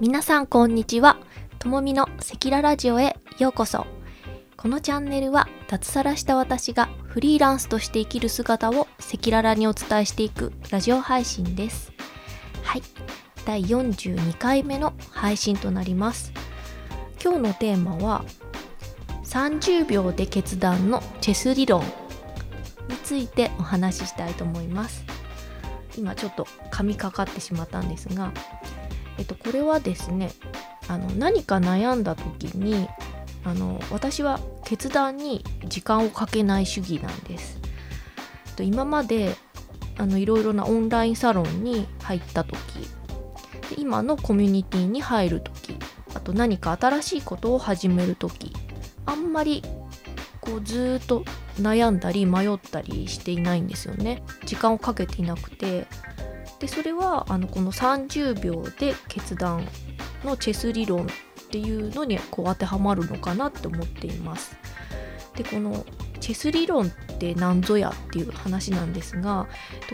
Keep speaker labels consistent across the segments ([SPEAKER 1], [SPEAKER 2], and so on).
[SPEAKER 1] 皆さんこんにちは。ともみのセキララジオへようこそ。このチャンネルは脱サラした私がフリーランスとして生きる姿を赤裸々にお伝えしていくラジオ配信です。はい。第42回目の配信となります。今日のテーマは30秒で決断のチェス理論。についてお話ししたいと思います。今ちょっと噛みかかってしまったんですがえっと、これはですねあの何か悩んだ時にあの私は決断に時間をかけない主義なんです。と今まであのいろいろなオンラインサロンに入った時で今のコミュニティに入る時あと何か新しいことを始める時あんまりこうずっと悩んだり迷ったりしていないんですよね。時間をかけていなくてでそれはあのこの30秒で決断のチェス理論っていうのにこう当てはまるのかなって思っています。でこのチェス理論って何ぞやっていう話なんですが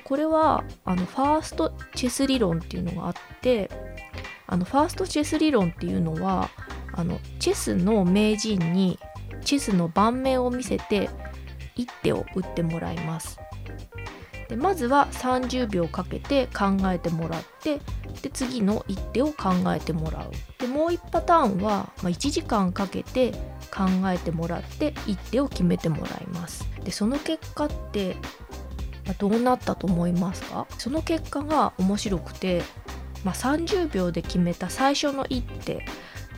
[SPEAKER 1] これはあのファーストチェス理論っていうのがあってあのファーストチェス理論っていうのはあのチェスの名人にチェスの盤面を見せて一手を打ってもらいます。でまずは30秒かけて考えてもらってで次の一手を考えてもらう。でもう1パターンは、まあ、1時間かけて考えてもらって一手を決めてもらいます。でその結果ってどうなったと思いますか？その結果が面白くて、まあ、30秒で決めた最初の一手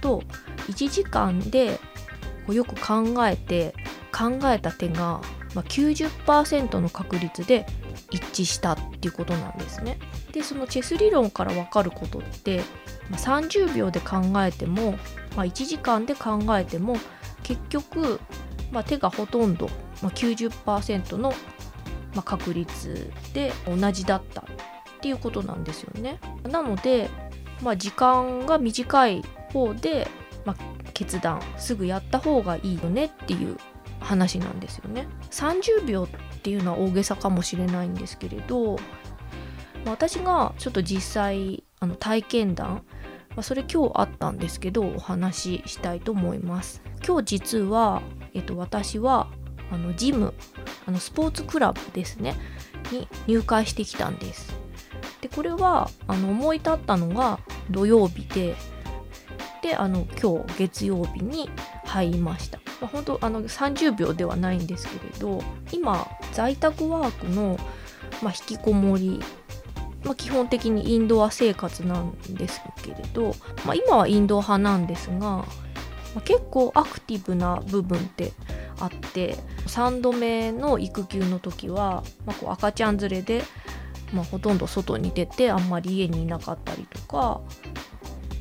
[SPEAKER 1] と1時間でこうよく考えて考えた手が、まあ、90%の確率で一致したっていうことなんですね。でそのチェス理論から分かることって、まあ、30秒で考えても、まあ、1時間で考えても結局、まあ、手がほとんど、まあ、90%の、まあ、確率で同じだったっていうことなんですよね。なので、まあ、時間が短い方で、まあ、決断すぐやった方がいいよねっていう話なんですよね。30秒っていうのは大げさかもしれないんですけれど私がちょっと実際あの体験談、それ今日あったんですけどお話ししたいと思います。今日実は、えっと、私はあのジムあのスポーツクラブですねに入会してきたんです。でこれはあの思い立ったのが土曜日でであの今日月曜日に入りました。まあ、本当あの30秒ではないんですけれど今在宅ワークの、まあ、引きこもり、まあ、基本的にインドア生活なんですけれど、まあ、今はインド派なんですが、まあ、結構アクティブな部分ってあって3度目の育休の時は、ま、こう赤ちゃん連れで、ま、ほとんど外に出てあんまり家にいなかったりとか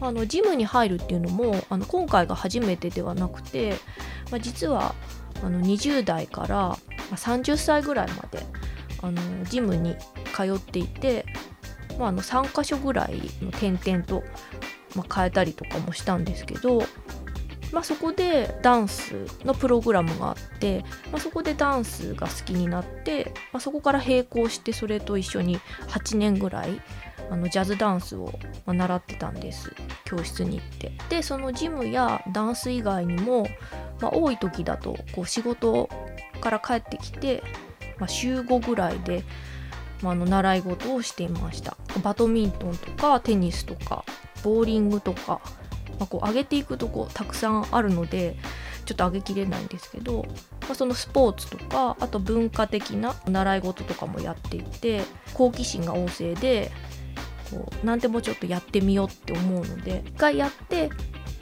[SPEAKER 1] あのジムに入るっていうのもあの今回が初めてではなくてまあ、実はあの20代から30歳ぐらいまであのジムに通っていて、まあ、あの3か所ぐらいの点々と、まあ、変えたりとかもしたんですけど、まあ、そこでダンスのプログラムがあって、まあ、そこでダンスが好きになって、まあ、そこから並行してそれと一緒に8年ぐらいあのジャズダンスを習ってたんです教室に行って。でそのジムやダンス以外にもまあ、多い時だとこう仕事から帰ってきて、まあ、週5ぐらいで、まあ、あの習い事をしていました。バドミントンとかテニスとかボーリングとか、まあ、こう上げていくとこたくさんあるのでちょっと上げきれないんですけど、まあ、そのスポーツとかあと文化的な習い事とかもやっていて好奇心が旺盛でこう何でもちょっとやってみようって思うので一回やって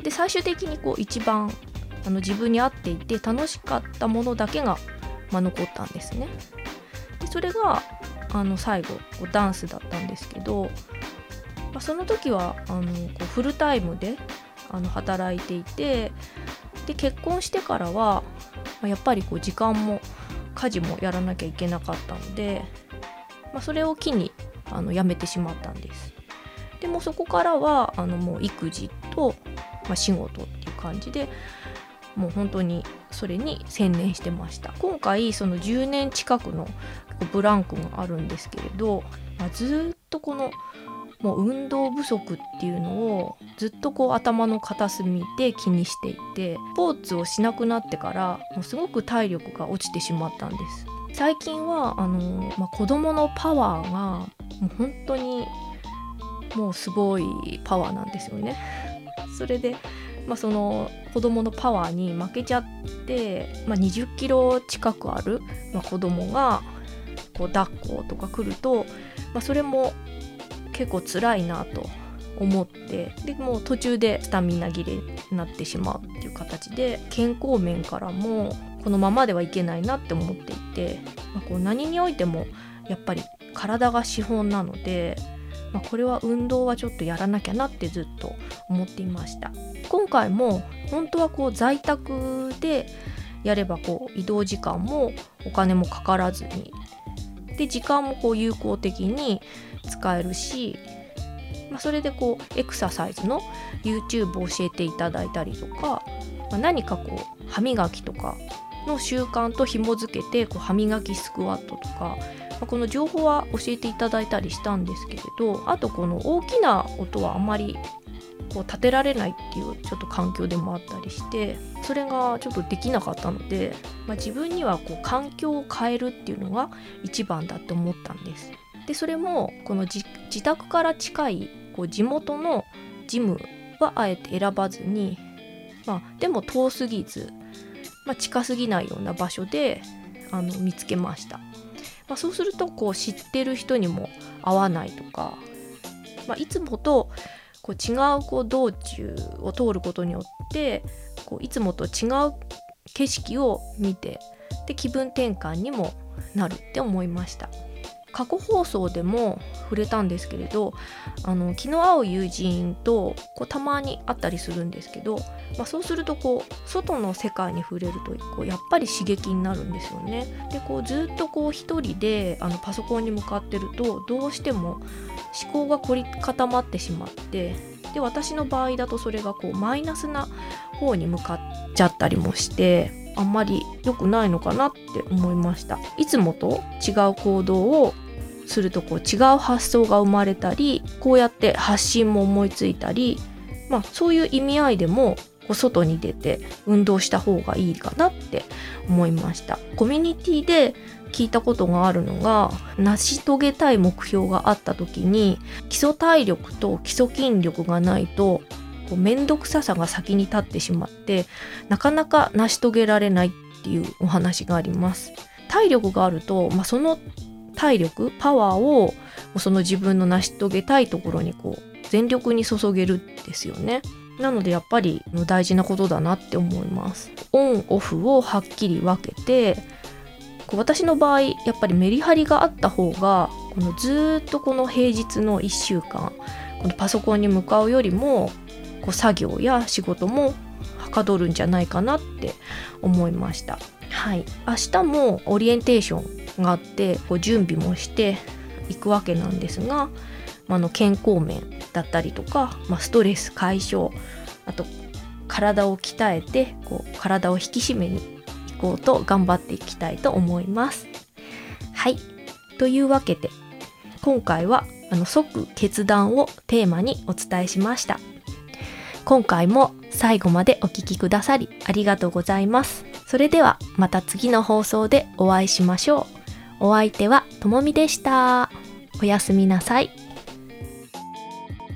[SPEAKER 1] で最終的にこう一番あの自分に合っていて楽しかったものだけが、まあ、残ったんですね。でそれがあの最後こうダンスだったんですけど、まあ、その時はあのこうフルタイムであの働いていてで結婚してからは、まあ、やっぱりこう時間も家事もやらなきゃいけなかったので、まあ、それを機にあの辞めてしまったんです。でもそこからはあのもう育児と、まあ、仕事っていう感じでもう本当にそれに専念してました今回その10年近くのブランクがあるんですけれど、まあ、ずっとこのもう運動不足っていうのをずっとこう頭の片隅で気にしていてスポーツをしなくなってからもうすごく体力が落ちてしまったんです最近はあの、まあ、子供のパワーがもう本当にもうすごいパワーなんですよね。それで、まあ、その子供のパワーに負けちゃって、まあ、20キロ近くある、まあ、子供がこう抱っことか来ると、まあ、それも結構辛いなと思ってでもう途中でスタミナ切れになってしまうっていう形で健康面からもこのままではいけないなって思っていて、まあ、こう何においてもやっぱり体が資本なので、まあ、これは運動はちょっとやらなきゃなってずっと思っていました。今回も本当はこう在宅でやればこう移動時間もお金もかからずにで時間もこう有効的に使えるし、まあ、それでこうエクササイズの YouTube を教えていただいたりとか、まあ、何かこう歯磨きとかの習慣と紐づけてこう歯磨きスクワットとか、この情報は教えていただいたりしたんですけれどあとこの大きな音はあまりこう立てられないっていうちょっと環境でもあったりしてそれがちょっとできなかったので、まあ、自分にはこう環境を変えるっていうのが一番だって思ったんです。でそれもこの自宅から近いこう地元のジムはあえて選ばずに、まあ、でも遠すぎず、まあ、近すぎないような場所であの見つけました、まあ、そうするとこう知ってる人にも会わないとか、まあ、いつもとこう違うこう道中を通ることによってこういつもと違う景色を見てで気分転換にもなるって思いました。過去放送でも触れたんですけれどあの気の合う友人とこうたまに会ったりするんですけど、まあ、そうするとこう外の世界に触れるとこうやっぱり刺激になるんですよね。でこうずっとこう一人であのパソコンに向かってるとどうしても思考が凝り固まってしまってで私の場合だとそれがこうマイナスな方に向かっちゃったりもしてあんまり良くないのかなって思いましたいつもと違う行動をするとこう違う発想が生まれたりこうやって発信も思いついたり、まあ、そういう意味合いでもこう外に出て運動した方がいいかなって思いました。コミュニティで聞いたことがあるのが成し遂げたい目標があった時に基礎体力と基礎筋力がないとこう面倒くささが先に立ってしまってなかなか成し遂げられないっていうお話があります。体力があると、まあ、その体力パワーをその自分の成し遂げたいところにこう全力に注げるんですよね。なのでやっぱり大事なことだなって思います。オンオフをはっきり分けて私の場合やっぱりメリハリがあった方がこのずっとこの平日の1週間このパソコンに向かうよりもこう作業や仕事もはかどるんじゃないかなって思いました。はい。明日もオリエンテーションがあってこう準備もしていくわけなんですが、まあ、の健康面だったりとか、まあ、ストレス解消あと体を鍛えてこう体を引き締めにいこうと頑張っていきたいと思います。はい。というわけで今回はあの即決断をテーマにお伝えしました。今回も最後までお聴きくださりありがとうございます。それではまた次の放送でお会いしましょう。お相手はともみでした。おやすみなさい。